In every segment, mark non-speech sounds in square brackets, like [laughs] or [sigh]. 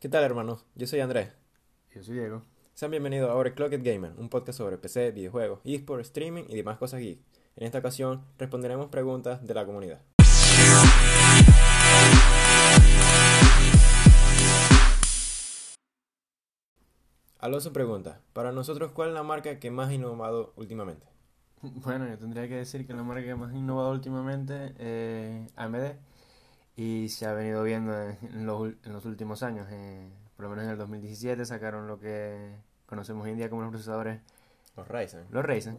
¿Qué tal, hermanos? Yo soy Andrés. Yo soy Diego. Sean bienvenidos a Overclocked Gamer, un podcast sobre PC, videojuegos, eSports, streaming y demás cosas geek. En esta ocasión responderemos preguntas de la comunidad. Alonso pregunta, para nosotros, ¿cuál es la marca que más ha innovado últimamente? Bueno, yo tendría que decir que la marca que más ha innovado últimamente es AMD y se ha venido viendo en los, en los últimos años. eh, por lo menos en el 2017 sacaron lo que conocemos hoy en día como los procesadores, Los Ryzen. los Ryzen,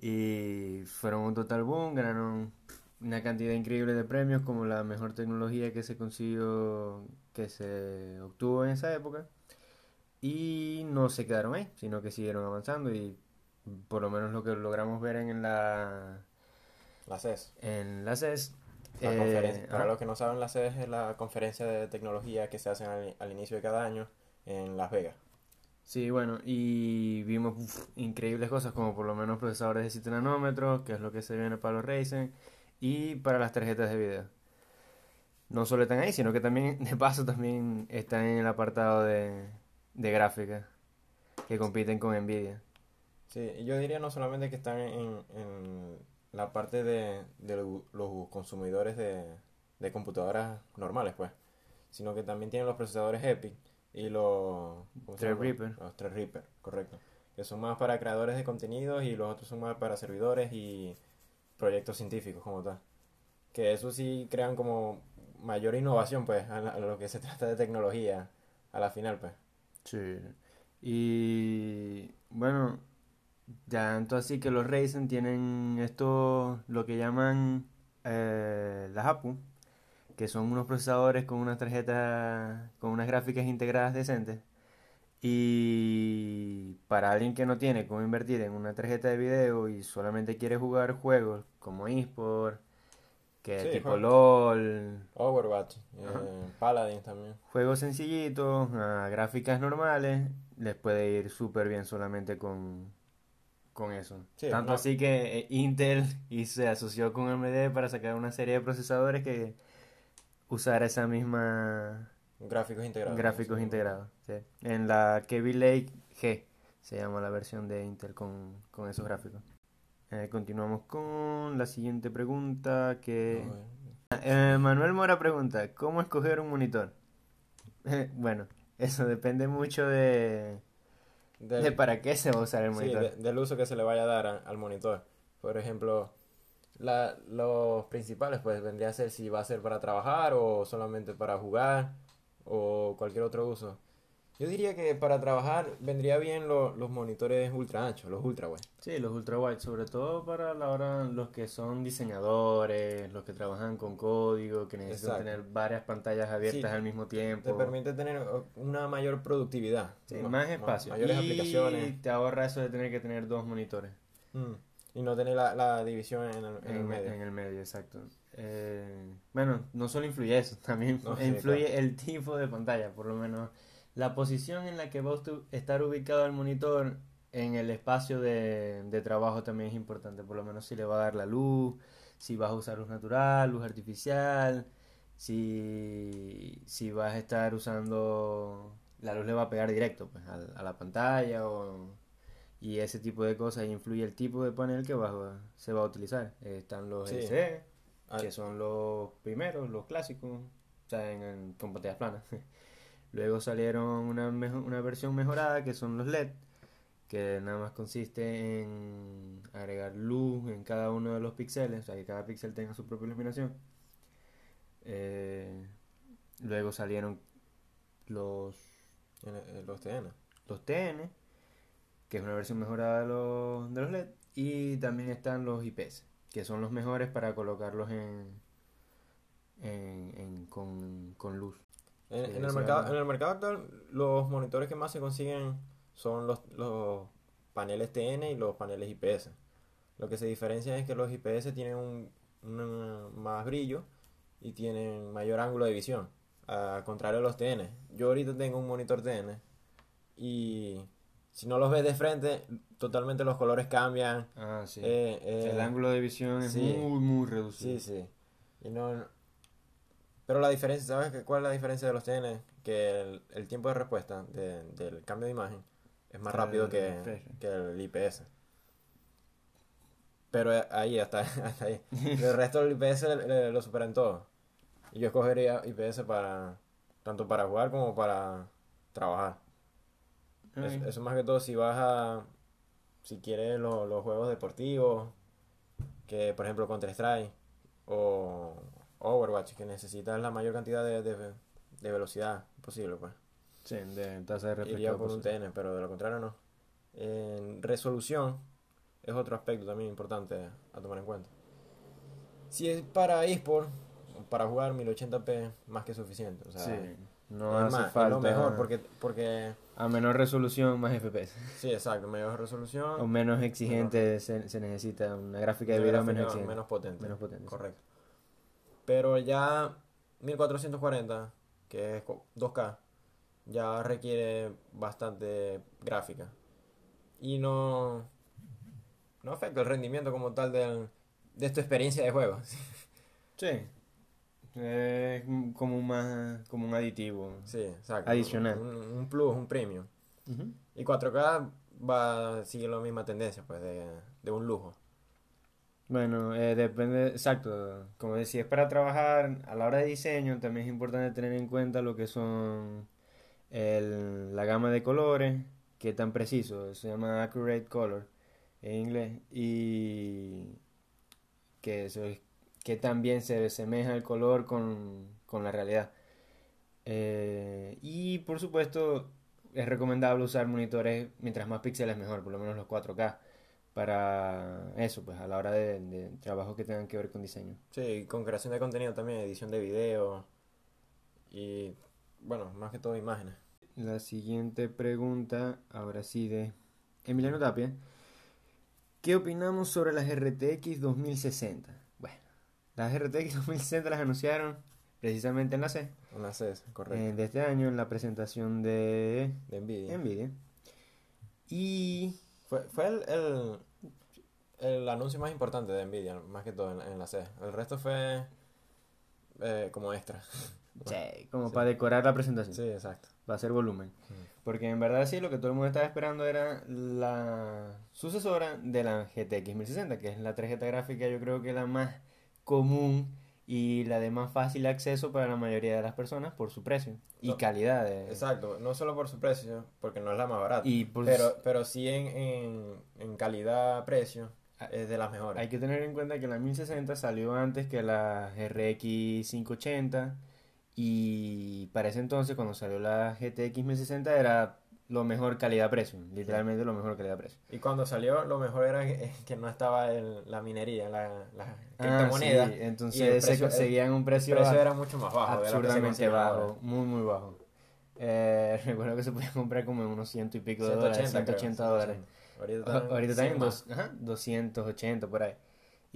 y fueron un total boom, ganaron una cantidad increíble de premios como la mejor tecnología que se consiguió, que se obtuvo en esa época. Y no se quedaron ahí, sino que siguieron avanzando y por lo menos lo que logramos ver en la, La CES. en la CES. La eh, para los que no saben, la CES es la conferencia de tecnología que se hace al, al inicio de cada año en Las Vegas. Sí, bueno, y vimos uf, increíbles cosas como por lo menos procesadores de 7 nanómetros, que es lo que se viene para los Ryzen, y para las tarjetas de video. No solo están ahí, sino que también, [laughs] de paso, también están en el apartado de, de gráfica, que compiten con Nvidia. Sí, yo diría no solamente que están en, en la parte de, de lo- los consumidores de, de computadoras normales, pues, sino que también tienen los procesadores EPIC y los. Threadripper. Los Threadripper, correcto, que son más para creadores de contenidos y los otros son más para servidores y proyectos científicos como tal. Que eso sí crean como mayor innovación, pues, a, la- a lo que se [laughs] trata de tecnología a la final, pues. Sí. Y bueno, tanto así que los Ryzen tienen esto, lo que llaman eh, las APU, que son unos procesadores con unas tarjetas, con unas gráficas integradas decentes. Y para alguien que no tiene cómo invertir en una tarjeta de video y solamente quiere jugar juegos como eSport, que Sí, tipo. LOL, Overwatch, eh. Paladin también. Juegos sencillitos, a gráficas normales, les puede ir súper bien solamente con, con eso. Sí, Tanto no. así que eh, Intel y se asoció con AMD para sacar una serie de procesadores que usara esa misma Gráficos integrados. gráficos sí. integrados. sí. En la Kaby Lake G se llama la versión de Intel con, con esos gráficos. Eh, continuamos con la siguiente pregunta que... No, Eh, Manuel Mora pregunta, ¿cómo escoger un monitor? [laughs] Bueno, eso depende mucho de, del- de para qué se va a usar el sí, monitor. de- del uso que se le vaya a dar a- al monitor. Por ejemplo, la- los principales pues vendría a ser si va a ser para trabajar o solamente para jugar o cualquier otro uso. Yo diría que para trabajar vendría bien lo- los monitores ultra anchos, los ultra wide. Sí, los ultra wide, sobre todo para la hora los que son diseñadores, los que trabajan con código, que necesitan Exacto. tener varias pantallas abiertas Sí, al mismo Te tiempo. permite tener una mayor productividad, Sí, más espacio. mayores y aplicaciones te ahorra eso de tener que tener dos monitores. Mm. y no tener la, la división en el, en el En, medio. en el medio, exacto. Eh, bueno, no solo influye eso, [laughs] también No, sí, influye claro. el tipo de pantalla, por lo menos la posición en la que va a estar ubicado el monitor en el espacio de, de trabajo también es importante, por lo menos si le va a dar la luz, si vas a usar luz natural, luz artificial, si, si vas a estar usando, la luz le va a pegar directo pues, a, la pantalla o, y ese tipo de cosas influye el tipo de panel que vas a- se va a utilizar. Están los Sí. LCD, Ah, que son los primeros, los clásicos, o sea, en, en- con pantallas planas. [laughs] Luego salieron una, una versión mejorada que son los LED, que nada más consiste en agregar luz en cada uno de los píxeles, o sea, que cada píxel tenga su propia iluminación. Eh, luego salieron los, en los TN. los TN, que es una versión mejorada de los, de los LED, y también están los IPS, que son los mejores para colocarlos en, en, en- con, con luz. En, Sí, en el mercado, en el mercado actual, los monitores que más se consiguen son los, los paneles TN y los paneles IPS. Lo que se diferencia es que los IPS tienen un, un más brillo y tienen mayor ángulo de visión, a contrario de los TN. Yo ahorita tengo un monitor TN y si no los ves de frente, totalmente los colores cambian. Ah, sí. eh, eh, el ángulo de visión es sí. muy, muy reducido. Sí, sí. Y no, Pero la diferencia, ¿sabes qué- cuál es la diferencia de los TN? Que el, el tiempo de respuesta de- del cambio de imagen es más El rápido que, que el IPS. Pero ahí, hasta, [laughs] hasta ahí. El resto del IPS le- le- lo superan todo. Y yo escogería IPS para, tanto para jugar como para trabajar. Eso más que todo si vas a, si quieres lo- los juegos deportivos, que por ejemplo Counter-Strike o Overwatch, que necesitas la mayor cantidad de, de- de velocidad posible, pues. Sí, de tasa de. Iría por un TN, pero de lo contrario no. En resolución es otro aspecto también importante a tomar en cuenta. Si es para eSport, para jugar 1080p, más que suficiente. O sea, Sí, no es hace más, es falta. lo mejor porque, porque A menor resolución, más FPS. sí, exacto, mayor resolución. O menos exigente se, se necesita una gráfica de Una video menos exigente. menos potente. Menos potente, sí. Pero ya 1440, que es co- 2K, ya requiere bastante gráfica. Y no, no afecta el rendimiento como tal del- de tu experiencia de juego. [laughs] Sí. Es como un, más, como un aditivo. Sí, exacto. Adicional. Un, un plus, un premium. Ujú. Y 4K va a seguir la misma tendencia, pues, de, de un lujo. Bueno, eh, depende, exacto. Como decía, es para trabajar a la hora de diseño, también es importante tener en cuenta lo que son el- la gama de colores, que tan preciso, se llama accurate color en inglés, y que eso es, que también se asemeja el color con, con la realidad. Eh, y por supuesto, es recomendable usar monitores mientras más píxeles mejor, por lo menos los 4K para eso, pues a la hora de, de trabajo que tengan que ver con diseño. Sí, con creación de contenido también, edición de video y, bueno, más que todo imágenes. La siguiente pregunta, ahora sí, de Emiliano Tapia. ¿Qué opinamos sobre las RTX 2060? Bueno, las RTX 2060 las anunciaron precisamente en la C Una CS, correcto. eh, de este año en la presentación de de Nvidia. Nvidia. Y Fue, fue el, el, el anuncio más importante de Nvidia, más que todo en, en la C. El resto fue eh, como extra. [laughs] sí, como Sí. para decorar la presentación, Sí, exacto. va a ser volumen. Porque en verdad sí, lo que todo el mundo estaba esperando era la sucesora de la GTX 1060, que es la tarjeta gráfica yo creo que la más común y la de más fácil acceso para la mayoría de las personas por su precio y No, calidad. de- Exacto, no solo por su precio, porque no es la más barata, Y por- pero, pero sí en, en, en calidad-precio es de las mejores. Hay que tener en cuenta que la 1060 salió antes que la RX 580 y para ese entonces cuando salió la GTX 1060 era lo mejor calidad-precio, literalmente lo mejor calidad-precio. Y cuando salió, lo mejor era que, que no estaba el- la minería, la, la Ah, criptomoneda. sí, el entonces se conseguían un El precio, a- era mucho más bajo absurdamente bajo, ahora. muy muy bajo. Eh, [laughs] recuerdo que se podía comprar como en unos ciento y pico de dólares, 180, creo, 180 dólares. 180. Ahorita O- 100 dos, ajá, 280 por ahí.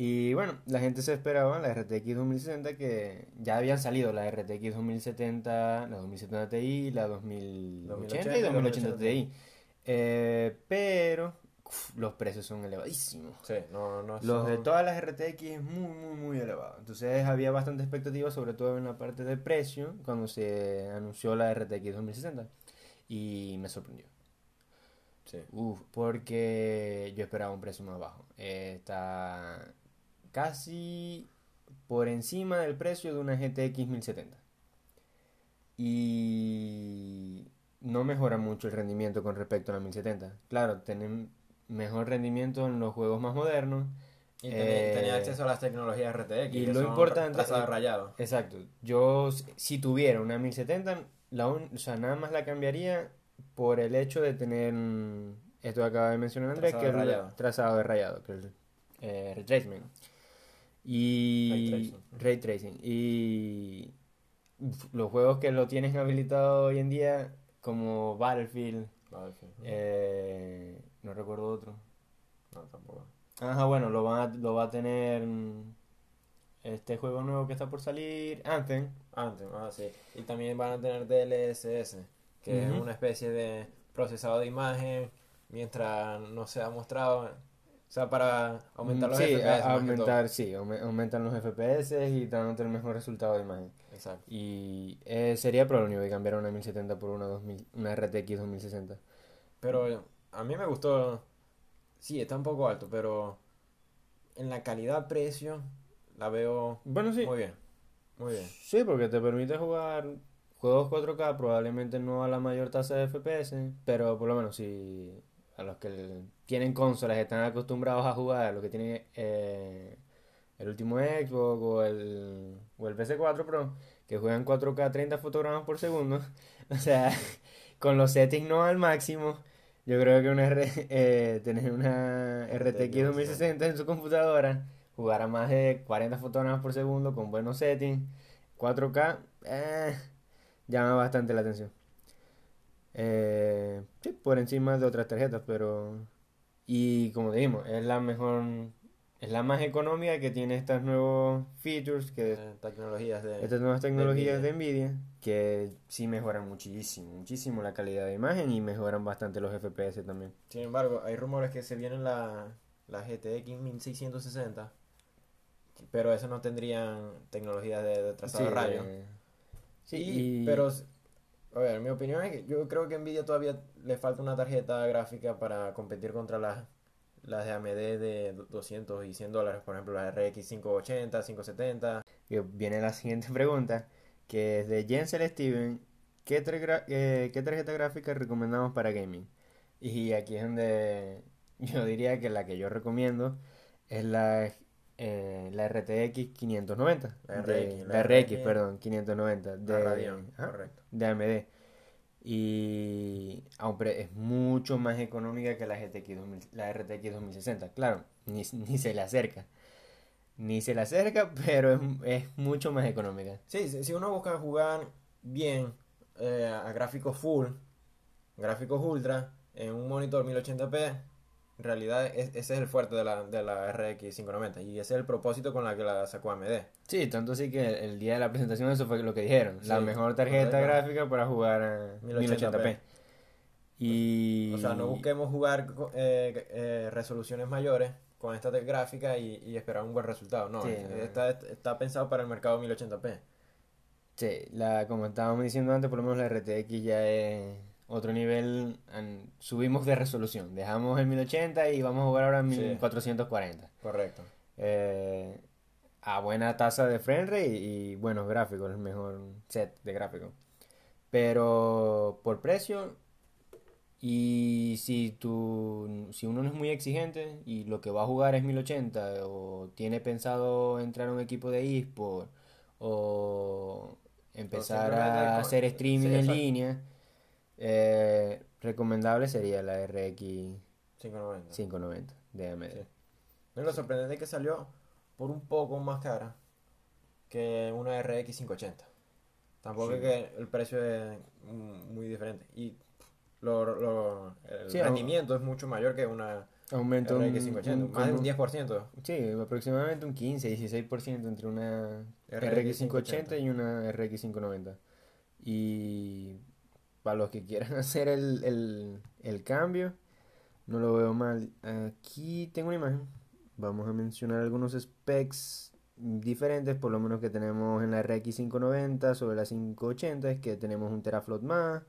Y bueno, la gente se esperaba la RTX 2060 que ya habían salido la RTX 2070, la 2070 Ti, la 2080 y 2080 2080 Ti. Eh, pero uf, los precios son elevadísimos. Sí, no, no Los de todas las RTX es muy, muy, muy elevado. Entonces había bastante expectativa, sobre todo en la parte de precio, cuando se anunció la RTX 2060. Y me sorprendió. Sí. Uf, porque yo esperaba un precio más bajo. Está casi por encima del precio de una GTX 1070. Y no mejora mucho el rendimiento con respecto a la 1070. Claro, tienen mejor rendimiento en los juegos más modernos. Y tenía, Eh, tenía acceso a las tecnologías RTX. y que lo son importante- trazado rayado. Exacto. Yo, si- tuviera una 1070, la un- o sea, nada más la cambiaría por el hecho de tener esto que acaba de mencionar Andrés, que es el rayado. trazado de rayado, que es el eh, tracing. Y Ray tracing. ray tracing. Y los juegos que lo tienen habilitado hoy en día, como Battlefield, Battlefield. eh, no recuerdo otro. No, tampoco. Ajá, bueno, lo va a, lo va a tener mm, este juego nuevo que está por salir, Anthem. Antes, ah, sí. Y también van a tener DLSS, que es una especie de procesado de imagen, mientras no se ha mostrado O sea, para aumentar los sí, FPS. aumentar, sí, aume- aumentan los FPS y dándote el mejor resultado de imagen. Exacto. Y eh, sería pro lo único de cambiar una 1070 por una 2000, una RTX 2060. Pero a mí me gustó. Sí, está un poco alto, pero en la calidad-precio la veo Bueno, sí. muy bien. Muy bien. Sí, porque te permite jugar juegos 4K, probablemente no a la mayor tasa de FPS, pero por lo menos si a los que l- tienen consolas están acostumbrados a jugar, los que tienen eh, el último Xbox o el, o el PS4 Pro, que juegan 4K a 30 fotogramas por segundo, [laughs] o sea, con los settings no al máximo, yo creo que una [laughs] eh, tener una RTX 2060 en su computadora, jugar a más de 40 fotogramas por segundo con buenos settings, 4K, eh, llama bastante la atención. Eh, sí, por encima de otras tarjetas, pero... Y como dijimos, es la mejor, es la más económica que tiene estos nuevos features, que Eh, tecnologías de. estas nuevas tecnologías de Nvidia. Nvidia, que sí mejoran muchísimo, muchísimo la calidad de imagen y mejoran bastante los FPS también. Sin embargo, hay rumores que se vienen la, la GTX 1660, pero esas no tendrían tecnologías de, de trazado de rayos. eh, sí, y- pero, a ver, mi opinión es que yo creo que Nvidia todavía le falta una tarjeta gráfica para competir contra las, las de AMD de 200 y 100 dólares, por ejemplo, las RX 580, 570. que viene la siguiente [laughs] pregunta, que es de Jensel Steven, ¿qué, eh, ¿qué tarjeta gráfica recomendamos para gaming? Y aquí es donde [laughs] yo diría que la que yo recomiendo es la, eh, la RTX 590, La de- RX, la la RX, RX, perdón, 590 La de, Radeon, correcto. de AMD. Y hombre, es mucho más económica que la GTX 2000 la RTX 2060. Claro, ni, [laughs] ni se le acerca. Ni se le acerca, pero es, es mucho más económica. Sí, si, si uno busca jugar bien eh, a gráficos full, gráficos ultra, en un monitor 1080p, en realidad es- ese es el fuerte de la, de la RX 590 y ese es el propósito con la que la sacó AMD. Sí, tanto así que el, el día de la presentación eso fue lo que dijeron. La mejor tarjeta correcto. gráfica para jugar a 1080p. 1080p. Y... O sea, no busquemos jugar eh, eh, resoluciones mayores con esta gráfica y, y esperar un buen resultado. No, Sí, eh, está, está pensado para el mercado 1080p. Sí, la, como estábamos diciendo antes, por lo menos la RTX ya es otro nivel. subimos de resolución. Dejamos el 1080 y vamos a jugar ahora en Sí. 1440. Correcto. Eh, a buena tasa de frame rate y, buenos gráficos, el mejor set de gráficos. Pero por precio, y si tú, si uno no es muy exigente y lo que va a jugar es 1080 o tiene pensado entrar a un equipo de eSport o empezar a hacer streaming sí, en línea, eh, recomendable sería la RX 590. 590 de AMD. Sí. No, Lo sorprendente es que salió por un poco más cara que una RX 580. Tampoco Sí. es que el precio es muy diferente. Y lo, lo- el Sí, rendimiento es mucho mayor que una Aumenta un, RX 580. un- más de un como- 10%. Sí, aproximadamente un 15, 16% entre una RX RX 580 y una RX 590. Y para los que quieran [laughs] hacer el, el, el cambio, no lo veo mal. Aquí tengo una imagen. Vamos a mencionar algunos specs diferentes, por lo menos que tenemos en la RX 590 sobre la 580, es que tenemos un teraflop más,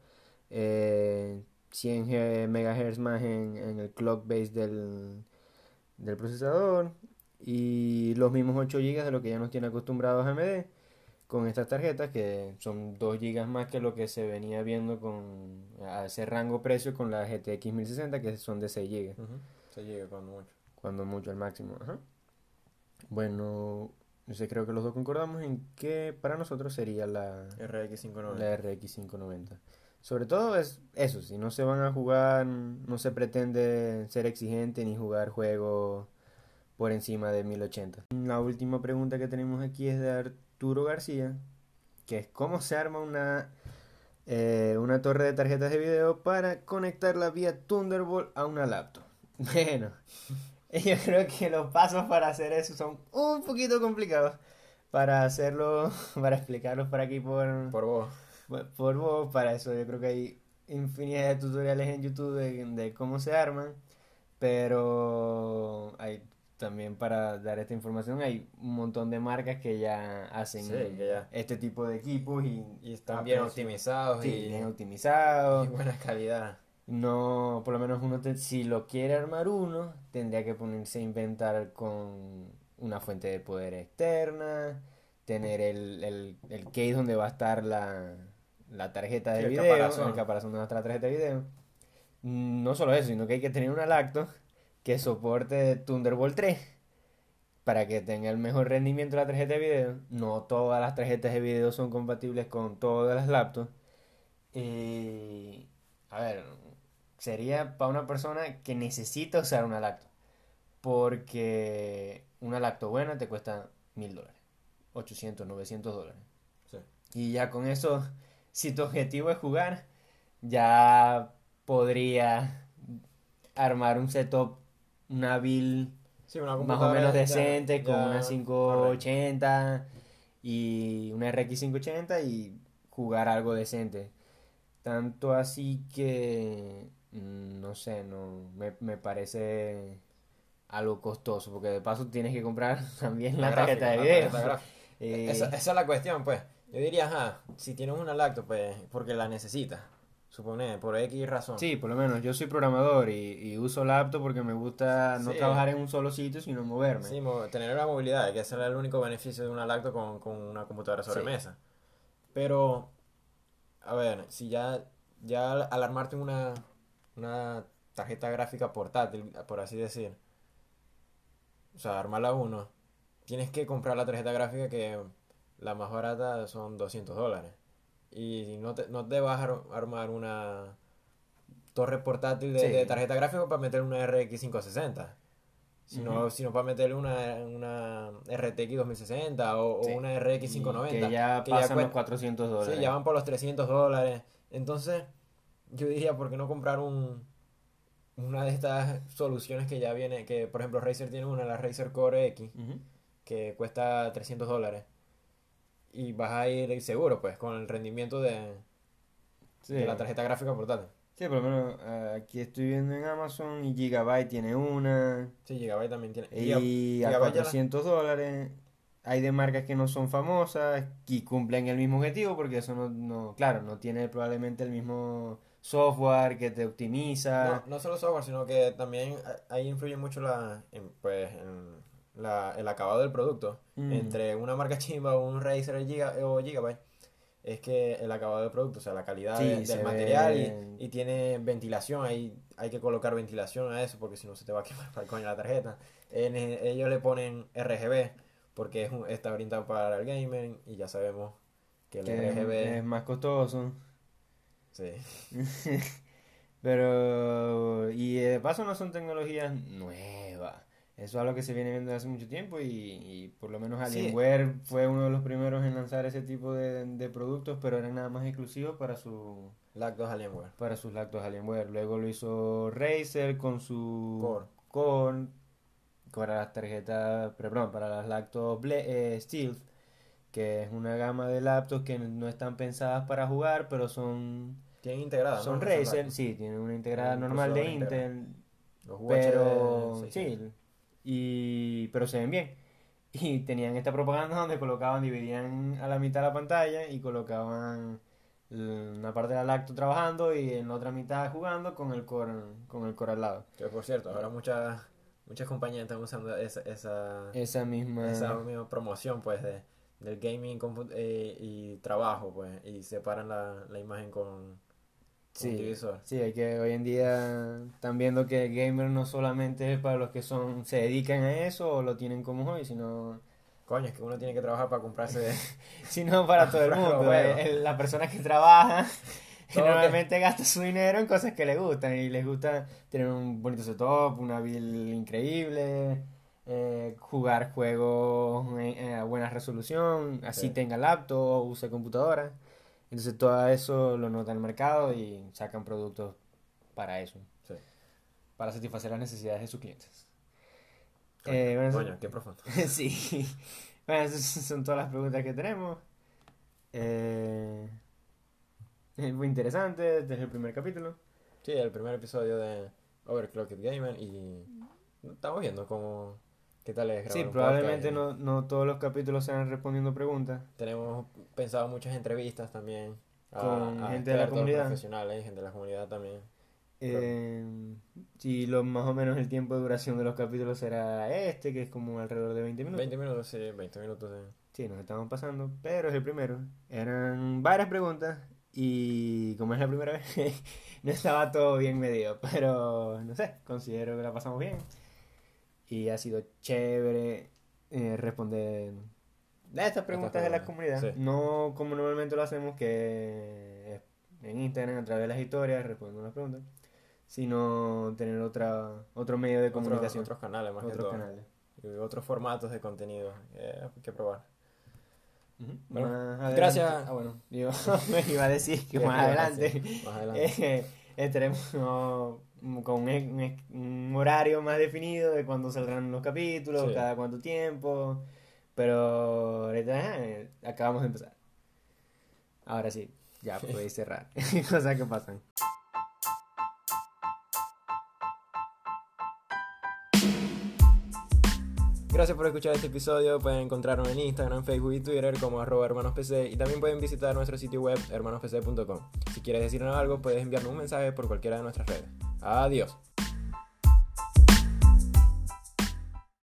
eh, 100 G- MHz más en, en el clock base del, del procesador y los mismos 8 GB de lo que ya nos tiene acostumbrados AMD con estas tarjetas que son 2 GB más que lo que se venía viendo con a ese rango precio con la GTX 1060 que son de 6 GB Ujú. Se llega cuando mucho. cuando mucho al máximo. Ajá. Bueno, no sé, creo que los dos concordamos en que para nosotros sería la, RX 590. la RX 590. Sobre todo es eso, si no se van a jugar, no se pretende ser exigente ni jugar juegos por encima de 1080. La última pregunta que tenemos aquí es de Arturo García, que es cómo se arma una, eh, una torre de tarjetas de video para conectarla vía Thunderbolt a una laptop. [laughs] Bueno, [laughs] yo creo que los pasos para hacer eso son un poquito complicados. Para hacerlo, [laughs] para explicarlos por aquí por, Por vos. Por vos, para eso yo creo que hay infinidad de tutoriales en YouTube de, de cómo se arman. Pero hay también para dar esta información hay un montón de marcas que ya hacen Sí, que ya- este tipo de equipos y, Y están a bien precios- optimizados sí, y, bien y optimizados. buena calidad. No, por lo menos uno, te- si lo quiere armar uno, tendría que ponerse a inventar con una fuente de poder externa, tener el, el, el case donde va a estar la, la tarjeta de Sí, el video, caparazón. el caparazón donde va a estar la tarjeta de video. No solo eso, sino que hay que tener una lacto que soporte Thunderbolt 3 para que tenga el mejor rendimiento de la tarjeta de video. No todas las tarjetas de video son compatibles con todas las laptops. Y, a ver, sería para una persona que necesita usar una lacto. Porque una lacto buena te cuesta mil dólares, 800, 900 dólares. Sí. Y ya con eso, si tu objetivo es jugar, ya podría armar un setup, una build Sí, una más o menos ya- decente con ya- una correcto. 580 y una RX 580 y jugar algo decente. Tanto así que, mm, no sé, no me, me parece algo costoso porque de paso tienes que comprar [laughs] también la, tarjeta de la video. [laughs] Eh, Esa, esa es la cuestión, pues. Yo diría, ajá, si tienes una lacto, pues, porque la necesitas. Supone, por X razón. Sí, por lo menos yo soy programador y, y uso laptop porque me gusta no Sí. trabajar en un solo sitio, sino moverme. Sí, tener la movilidad, que ese es el único beneficio de una lacto con, con una computadora Sí. sobremesa. Pero, a ver, si ya, ya al- al armarte una, una tarjeta gráfica portátil, por así decir, o sea, armarla uno, tienes que comprar la tarjeta gráfica que la más barata son 200 dólares. Y no te, no te vas a ar- armar una torre portátil de, Sí. de tarjeta gráfica para meter una RX 560. Sino, sino para meterle una, una RTX 2060 o, o Sí. una RX Y 590. que ya que pasan los 400 dólares. Sí, ya van por los 300 dólares. Entonces, yo diría, ¿por qué no comprar un, una de estas soluciones que ya viene? Que, por ejemplo, Razer tiene una, la Razer Core X, que cuesta 300 dólares. Y vas a ir seguro, pues, con el rendimiento de, Sí. de la tarjeta gráfica portátil. Sí, por lo menos eh, aquí estoy viendo en Amazon y Gigabyte tiene una Sí, Gigabyte también tiene. y a Gigabyte ya la- 400 dólares. Hay de marcas que no son famosas y cumplen el mismo objetivo porque eso no, no claro, no tiene probablemente el mismo software que te optimiza. No, no solo software, sino que también a- ahí influye mucho la, en, pues, en la, el acabado del producto. Mm. Entre una marca chimba o un Razer Giga, o Gigabyte, es que el acabado del producto, o sea, la calidad Sí, de- se del material ve- y, y tiene ventilación, ahí hay que colocar ventilación a eso porque si no se te va a [laughs] quemar para el coño la tarjeta. En- ellos le ponen RGB porque es un- está orientado para el gamer y ya sabemos que el que RGB... es más costoso. Sí. [laughs] Pero, y de paso no son tecnologías nuevas. Eso es algo que se viene viendo hace mucho tiempo y, y por lo menos Sí. Alienware fue uno de los primeros en lanzar ese tipo de, de productos, pero eran nada más exclusivos para su Lactos Alienware. para sus lactos Alienware. Luego lo hizo Razer con su Core. Core, para las tarjetas, perdón, para las lactos Ble- eh, Stealth, que es una gama de laptops que no están pensadas para jugar, pero son Tienen integrada, son ¿no? Razer, sí, tienen una integrada normal de. Intel, Los pero UHD sí, y pero se ven bien. Y tenían esta propaganda donde colocaban, dividían a la mitad la pantalla y colocaban una parte de la lacto trabajando y en la otra mitad jugando con el core, con el core al lado. Que por cierto, ahora muchas muchas compañías están usando esa, esa, Esa misma esa misma promoción pues de, del gaming eh, y trabajo pues y separan la, la imagen con, Sí, sí, hay que hoy en día están viendo que el gamer no solamente es para los que son se dedican a eso o lo tienen como hobby, sino Coño, es que uno tiene que trabajar para comprarse [laughs] sino para todo el [laughs] mundo. juegos. Eh, el- La persona que trabaja [laughs] Todo que- normalmente gasta su dinero en cosas que le gustan y les gusta tener un bonito setup, una build increíble, eh, jugar juegos en a buena resolución, así Sí. tenga laptop o use computadora. Entonces todo eso lo nota el mercado y sacan productos para eso, Sí. para satisfacer las necesidades de sus clientes. Eh, bueno, Coño, qué profundo. [laughs] sí. Bueno, esas [laughs] son todas las preguntas que tenemos. Eh, es muy interesante, este es el primer capítulo. Sí, el primer episodio de, Overclocked Gamer y estamos viendo cómo qué tal es grabar Sí, un probablemente podcast. no, no todos los capítulos sean respondiendo preguntas. Tenemos pensado muchas entrevistas también a- Con a gente de la expertos, comunidad. profesionales, gente de la comunidad también. Eh, sí, lo, más o menos el tiempo de duración de los capítulos será este, que es como alrededor de 20 minutos. 20 minutos, sí, 20 minutos. sí. Sí, nos estamos pasando, pero es el primero. Eran varias preguntas y como es la primera vez, [laughs] no estaba todo bien medido, pero no sé, considero que la pasamos bien. Y ha sido chévere eh, responder a estas preguntas de la comunidad. sí. No como normalmente lo hacemos, que es en Instagram a través de las historias respondiendo las preguntas, sino tener otra, otro medio de Otro- comunicación, otros canales más que otros todo. canales. Y otros formatos de contenido. eh, hay que probar. Bueno, gracias. Ah, bueno, yo [laughs] me iba a decir que ¿Qué más adelante? Más [laughs] adelante. eh, estaremos con un, horario más definido de cuándo saldrán los capítulos, Sí. cada cuánto tiempo. Pero ahorita eh, acabamos de empezar. Ahora sí, ya [laughs] podéis cerrar. [laughs] Cosas que pasan. Gracias por escuchar este episodio. Pueden encontrarnos en Instagram, Facebook y Twitter como arroba hermanospc y también pueden visitar nuestro sitio web hermanospc.com. Si quieres decirnos algo, puedes enviarnos un mensaje por cualquiera de nuestras redes. Adiós.